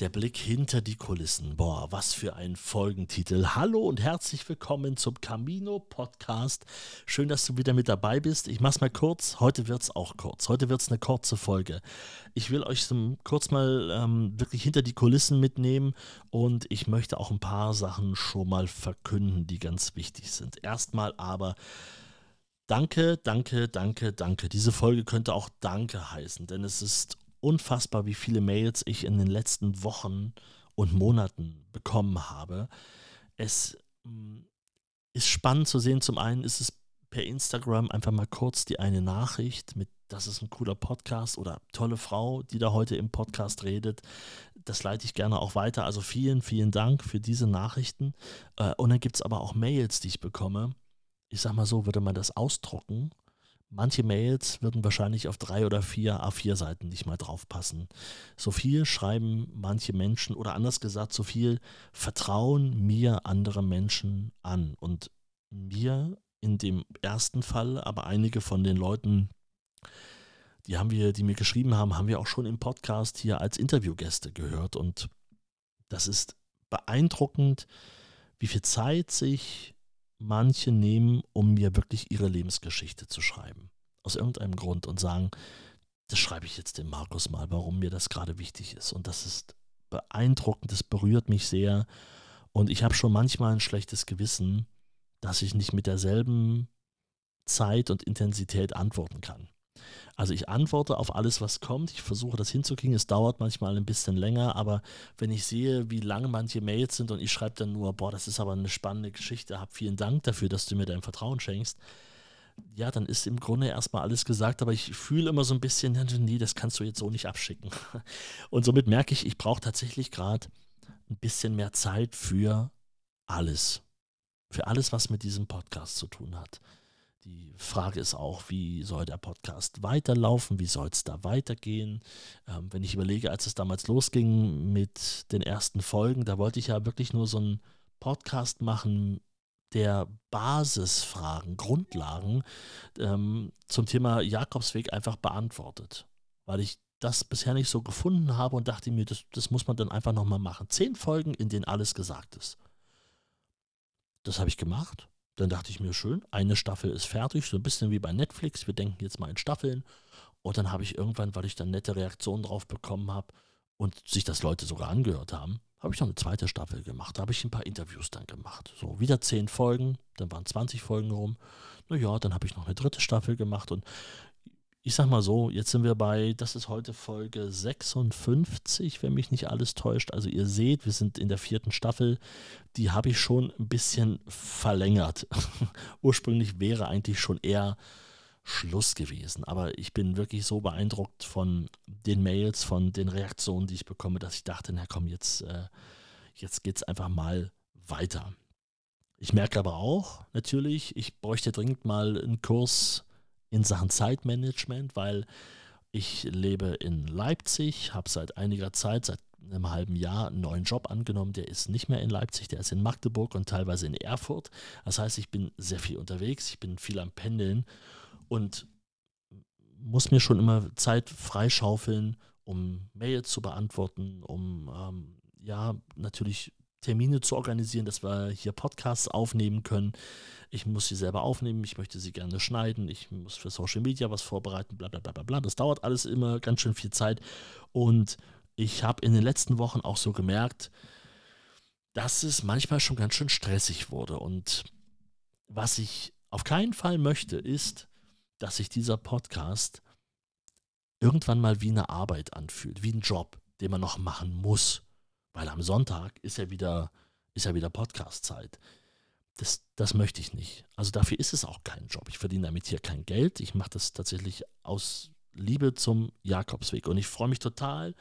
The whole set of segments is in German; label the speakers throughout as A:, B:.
A: Der Blick hinter die Kulissen. Boah, was für ein Folgentitel. Hallo und herzlich willkommen zum Camino Podcast. Schön, dass du wieder mit dabei bist. Ich mach's mal kurz. Heute wird's auch kurz. Heute wird's eine kurze Folge. Ich will euch so kurz mal ähm, wirklich hinter die Kulissen mitnehmen und ich möchte auch ein paar Sachen schon mal verkünden, die ganz wichtig sind. Erstmal aber Danke, danke, danke, danke. Diese Folge könnte auch Danke heißen, denn es ist unfassbar, wie viele Mails ich in den letzten Wochen und Monaten bekommen habe. Es mm, ist spannend zu sehen. Zum einen ist es per Instagram einfach mal kurz die eine Nachricht mit, das ist ein cooler Podcast oder tolle Frau, die da heute im Podcast redet. Das leite ich gerne auch weiter. Also vielen, vielen Dank für diese Nachrichten. Äh, und dann gibt es aber auch Mails, die ich bekomme. Ich sag mal so, würde man das ausdrucken Manche Mails würden wahrscheinlich auf drei oder vier A4-Seiten nicht mal draufpassen. So viel schreiben manche Menschen oder anders gesagt, so viel vertrauen mir andere Menschen an. Und mir in dem ersten Fall, aber einige von den Leuten, die haben wir, die mir geschrieben haben, haben wir auch schon im Podcast hier als Interviewgäste gehört. Und das ist beeindruckend, wie viel Zeit sich manche nehmen, um mir wirklich ihre Lebensgeschichte zu schreiben. Aus irgendeinem Grund und sagen, das schreibe ich jetzt dem Markus mal, warum mir das gerade wichtig ist. Und das ist beeindruckend, das berührt mich sehr. Und ich habe schon manchmal ein schlechtes Gewissen, dass ich nicht mit derselben Zeit und Intensität antworten kann. Also ich antworte auf alles, was kommt. Ich versuche das hinzukriegen. Es dauert manchmal ein bisschen länger, aber wenn ich sehe, wie lang manche Mails sind und ich schreibe dann nur, boah, das ist aber eine spannende Geschichte, hab vielen Dank dafür, dass du mir dein Vertrauen schenkst. Ja, dann ist im Grunde erstmal alles gesagt, aber ich fühle immer so ein bisschen, nee, das kannst du jetzt so nicht abschicken. Und somit merke ich, ich brauche tatsächlich gerade ein bisschen mehr Zeit für alles. Für alles, was mit diesem Podcast zu tun hat. Die Frage ist auch, wie soll der Podcast weiterlaufen? Wie soll es da weitergehen? Ähm, wenn ich überlege, als es damals losging mit den ersten Folgen, da wollte ich ja wirklich nur so einen Podcast machen, der Basisfragen, Grundlagen ähm, zum Thema Jakobsweg einfach beantwortet. Weil ich das bisher nicht so gefunden habe und dachte mir, das, das muss man dann einfach nochmal machen. Zehn Folgen, in denen alles gesagt ist. Das habe ich gemacht dann dachte ich mir, schön, eine Staffel ist fertig, so ein bisschen wie bei Netflix, wir denken jetzt mal in Staffeln. Und dann habe ich irgendwann, weil ich dann nette Reaktionen drauf bekommen habe und sich das Leute sogar angehört haben, habe ich noch eine zweite Staffel gemacht. Da habe ich ein paar Interviews dann gemacht. So, wieder zehn Folgen, dann waren 20 Folgen rum. Naja, dann habe ich noch eine dritte Staffel gemacht und ich sag mal so, jetzt sind wir bei, das ist heute Folge 56, wenn mich nicht alles täuscht. Also ihr seht, wir sind in der vierten Staffel. Die habe ich schon ein bisschen verlängert. Ursprünglich wäre eigentlich schon eher Schluss gewesen. Aber ich bin wirklich so beeindruckt von den Mails, von den Reaktionen, die ich bekomme, dass ich dachte, na komm, jetzt, äh, jetzt geht es einfach mal weiter. Ich merke aber auch natürlich, ich bräuchte dringend mal einen Kurs in Sachen Zeitmanagement, weil ich lebe in Leipzig, habe seit einiger Zeit, seit einem halben Jahr einen neuen Job angenommen. Der ist nicht mehr in Leipzig, der ist in Magdeburg und teilweise in Erfurt. Das heißt, ich bin sehr viel unterwegs, ich bin viel am Pendeln und muss mir schon immer Zeit freischaufeln, um Mails zu beantworten, um ähm, ja natürlich Termine zu organisieren, dass wir hier Podcasts aufnehmen können. Ich muss sie selber aufnehmen, ich möchte sie gerne schneiden, ich muss für Social Media was vorbereiten, bla bla bla bla. Das dauert alles immer ganz schön viel Zeit. Und ich habe in den letzten Wochen auch so gemerkt, dass es manchmal schon ganz schön stressig wurde. Und was ich auf keinen Fall möchte, ist, dass sich dieser Podcast irgendwann mal wie eine Arbeit anfühlt, wie ein Job, den man noch machen muss. Weil am Sonntag ist ja wieder, ist ja wieder Podcast-Zeit. Das, das möchte ich nicht. Also dafür ist es auch kein Job. Ich verdiene damit hier kein Geld. Ich mache das tatsächlich aus Liebe zum Jakobsweg. Und ich freue mich total,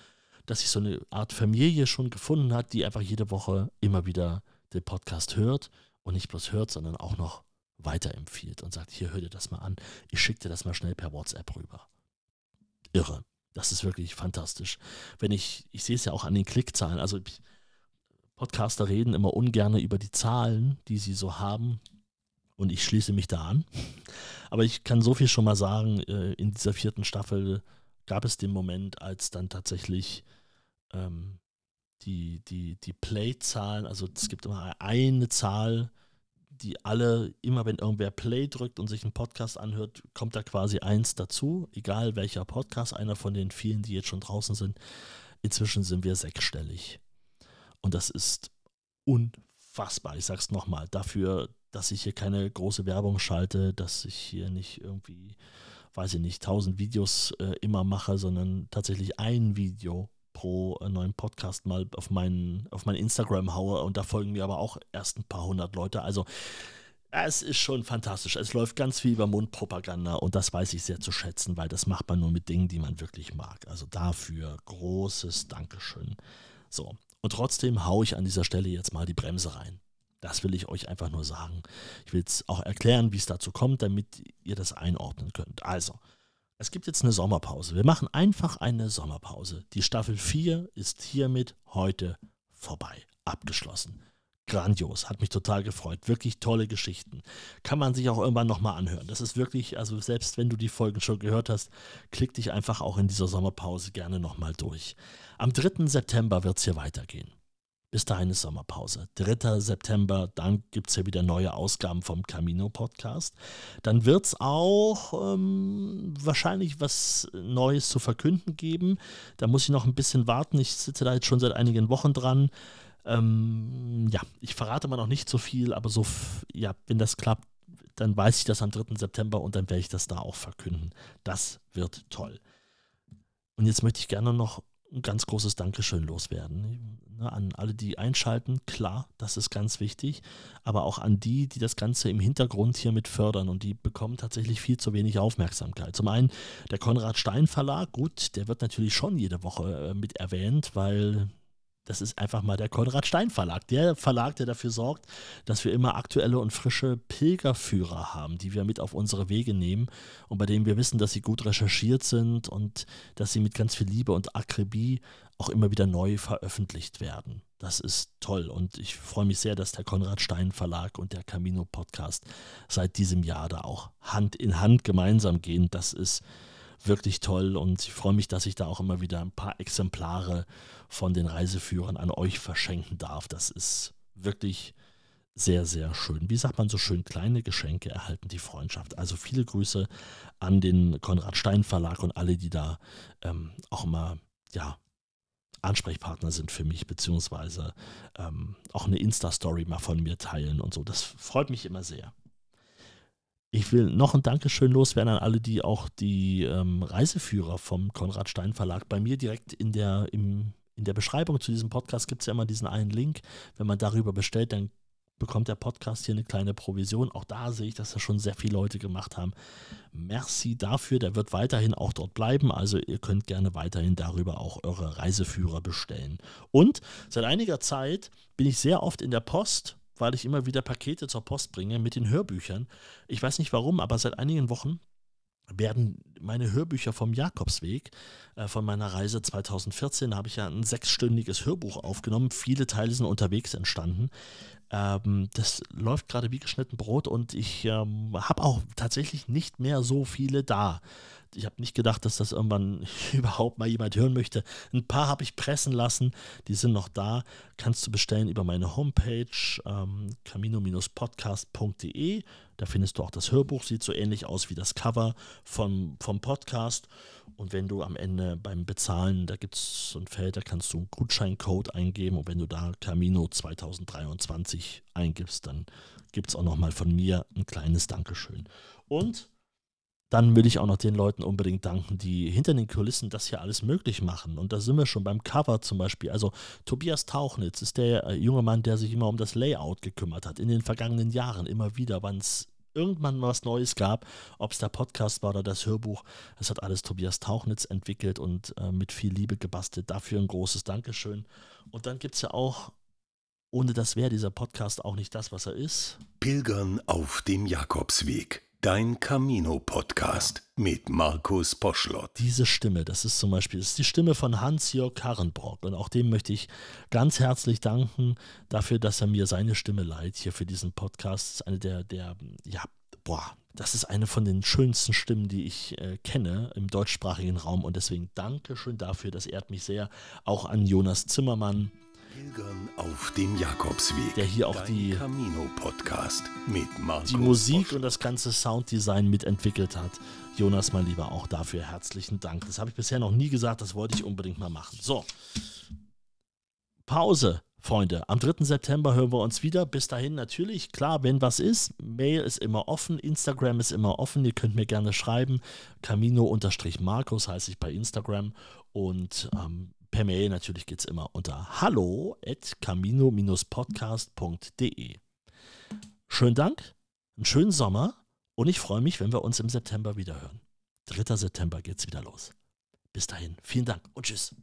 A: dass sich so eine Art Familie schon gefunden hat, die einfach jede Woche immer wieder den Podcast hört und nicht bloß hört, sondern auch noch weiterempfiehlt und sagt, hier hör dir das mal an, ich schicke dir das mal schnell per WhatsApp rüber. Irre. Das ist wirklich fantastisch. Wenn ich, ich sehe es ja auch an den Klickzahlen, also Podcaster reden immer ungern über die Zahlen, die sie so haben. Und ich schließe mich da an. Aber ich kann so viel schon mal sagen, äh, in dieser vierten Staffel gab es den Moment, als dann tatsächlich ähm, die, die, die Play-Zahlen, also es gibt immer eine Zahl, die alle, immer wenn irgendwer Play drückt und sich einen Podcast anhört, kommt da quasi eins dazu, egal welcher Podcast, einer von den vielen, die jetzt schon draußen sind. Inzwischen sind wir sechsstellig. Und das ist unfassbar. Ich sag's nochmal, dafür, dass ich hier keine große Werbung schalte, dass ich hier nicht irgendwie, weiß ich nicht, tausend Videos äh, immer mache, sondern tatsächlich ein Video pro äh, neuen Podcast mal auf meinen auf mein Instagram haue und da folgen mir aber auch erst ein paar hundert Leute. Also es ist schon fantastisch. Es läuft ganz viel über Mundpropaganda und das weiß ich sehr zu schätzen, weil das macht man nur mit Dingen, die man wirklich mag. Also dafür großes Dankeschön. So, und trotzdem haue ich an dieser Stelle jetzt mal die Bremse rein. Das will ich euch einfach nur sagen. Ich will es auch erklären, wie es dazu kommt, damit ihr das einordnen könnt. Also, es gibt jetzt eine Sommerpause. Wir machen einfach eine Sommerpause. Die Staffel 4 ist hiermit heute vorbei, abgeschlossen. Grandios, hat mich total gefreut. Wirklich tolle Geschichten. Kann man sich auch irgendwann nochmal anhören. Das ist wirklich, also selbst wenn du die Folgen schon gehört hast, klick dich einfach auch in dieser Sommerpause gerne nochmal durch. Am 3. September wird es hier weitergehen. Bis dahin ist Sommerpause. 3. September, dann gibt es ja wieder neue Ausgaben vom Camino Podcast. Dann wird es auch ähm, wahrscheinlich was Neues zu verkünden geben. Da muss ich noch ein bisschen warten. Ich sitze da jetzt schon seit einigen Wochen dran. Ähm, ja, ich verrate mal noch nicht so viel, aber so, ja, wenn das klappt, dann weiß ich das am 3. September und dann werde ich das da auch verkünden. Das wird toll. Und jetzt möchte ich gerne noch ein ganz großes Dankeschön loswerden. Ne, an alle, die einschalten, klar, das ist ganz wichtig, aber auch an die, die das Ganze im Hintergrund hier mit fördern und die bekommen tatsächlich viel zu wenig Aufmerksamkeit. Zum einen der Konrad Stein Verlag, gut, der wird natürlich schon jede Woche äh, mit erwähnt, weil das ist einfach mal der Konrad Stein Verlag. Der Verlag, der dafür sorgt, dass wir immer aktuelle und frische Pilgerführer haben, die wir mit auf unsere Wege nehmen und bei denen wir wissen, dass sie gut recherchiert sind und dass sie mit ganz viel Liebe und Akribie auch immer wieder neu veröffentlicht werden. Das ist toll und ich freue mich sehr, dass der Konrad Stein Verlag und der Camino Podcast seit diesem Jahr da auch Hand in Hand gemeinsam gehen. Das ist wirklich toll und ich freue mich, dass ich da auch immer wieder ein paar Exemplare von den Reiseführern an euch verschenken darf. Das ist wirklich sehr, sehr schön. Wie sagt man so schön, kleine Geschenke erhalten die Freundschaft. Also viele Grüße an den Konrad Stein Verlag und alle, die da ähm, auch immer, ja, Ansprechpartner sind für mich, beziehungsweise ähm, auch eine Insta-Story mal von mir teilen und so. Das freut mich immer sehr. Ich will noch ein Dankeschön loswerden an alle, die auch die ähm, Reiseführer vom Konrad Stein Verlag bei mir direkt in der, im, in der Beschreibung zu diesem Podcast gibt es ja immer diesen einen Link. Wenn man darüber bestellt, dann bekommt der Podcast hier eine kleine Provision. Auch da sehe ich, dass das schon sehr viele Leute gemacht haben. Merci dafür. Der wird weiterhin auch dort bleiben. Also ihr könnt gerne weiterhin darüber auch eure Reiseführer bestellen. Und seit einiger Zeit bin ich sehr oft in der Post weil ich immer wieder Pakete zur Post bringe mit den Hörbüchern. Ich weiß nicht warum, aber seit einigen Wochen werden meine Hörbücher vom Jakobsweg äh, von meiner Reise 2014, da habe ich ja ein sechsstündiges Hörbuch aufgenommen. Viele Teile sind unterwegs entstanden. Ähm, das läuft gerade wie geschnitten Brot und ich ähm, habe auch tatsächlich nicht mehr so viele da ich habe nicht gedacht, dass das irgendwann überhaupt mal jemand hören möchte. Ein paar habe ich pressen lassen, die sind noch da. Kannst du bestellen über meine Homepage ähm, camino-podcast.de. Da findest du auch das Hörbuch, sieht so ähnlich aus wie das Cover vom, vom Podcast. Und wenn du am Ende beim Bezahlen, da gibt es so ein Feld, da kannst du einen Gutscheincode eingeben. Und wenn du da Camino 2023 eingibst, dann gibt es auch nochmal von mir ein kleines Dankeschön. Und dann will ich auch noch den Leuten unbedingt danken, die hinter den Kulissen das hier alles möglich machen. Und da sind wir schon beim Cover zum Beispiel. Also Tobias Tauchnitz ist der äh, junge Mann, der sich immer um das Layout gekümmert hat. In den vergangenen Jahren immer wieder, wann es irgendwann was Neues gab, ob es der Podcast war oder das Hörbuch. Das hat alles Tobias Tauchnitz entwickelt und äh, mit viel Liebe gebastelt. Dafür ein großes Dankeschön. Und dann gibt es ja auch, ohne das wäre dieser Podcast auch nicht das, was er ist.
B: Pilgern auf dem Jakobsweg. Dein Camino-Podcast mit Markus Poschlott.
A: Diese Stimme, das ist zum Beispiel ist die Stimme von Hans-Jörg Karrenbrock. Und auch dem möchte ich ganz herzlich danken dafür, dass er mir seine Stimme leiht hier für diesen Podcast. Das ist eine der, der, ja, boah, das ist eine von den schönsten Stimmen, die ich äh, kenne im deutschsprachigen Raum. Und deswegen danke schön dafür. Das ehrt mich sehr. Auch an Jonas Zimmermann
B: auf dem Jakobsweg.
A: Der hier auch die,
B: Camino Podcast mit Markus
A: die Musik
B: Bosch.
A: und das ganze Sounddesign mitentwickelt hat. Jonas, mein Lieber, auch dafür herzlichen Dank. Das habe ich bisher noch nie gesagt, das wollte ich unbedingt mal machen. So, Pause, Freunde. Am 3. September hören wir uns wieder. Bis dahin natürlich, klar, wenn was ist, Mail ist immer offen, Instagram ist immer offen. Ihr könnt mir gerne schreiben. Camino-Markus heiße ich bei Instagram. Und ähm, per Mail natürlich geht es immer unter hallo at camino-podcast.de. Schönen Dank, einen schönen Sommer und ich freue mich, wenn wir uns im September wieder hören. 3. September geht's wieder los. Bis dahin, vielen Dank und tschüss.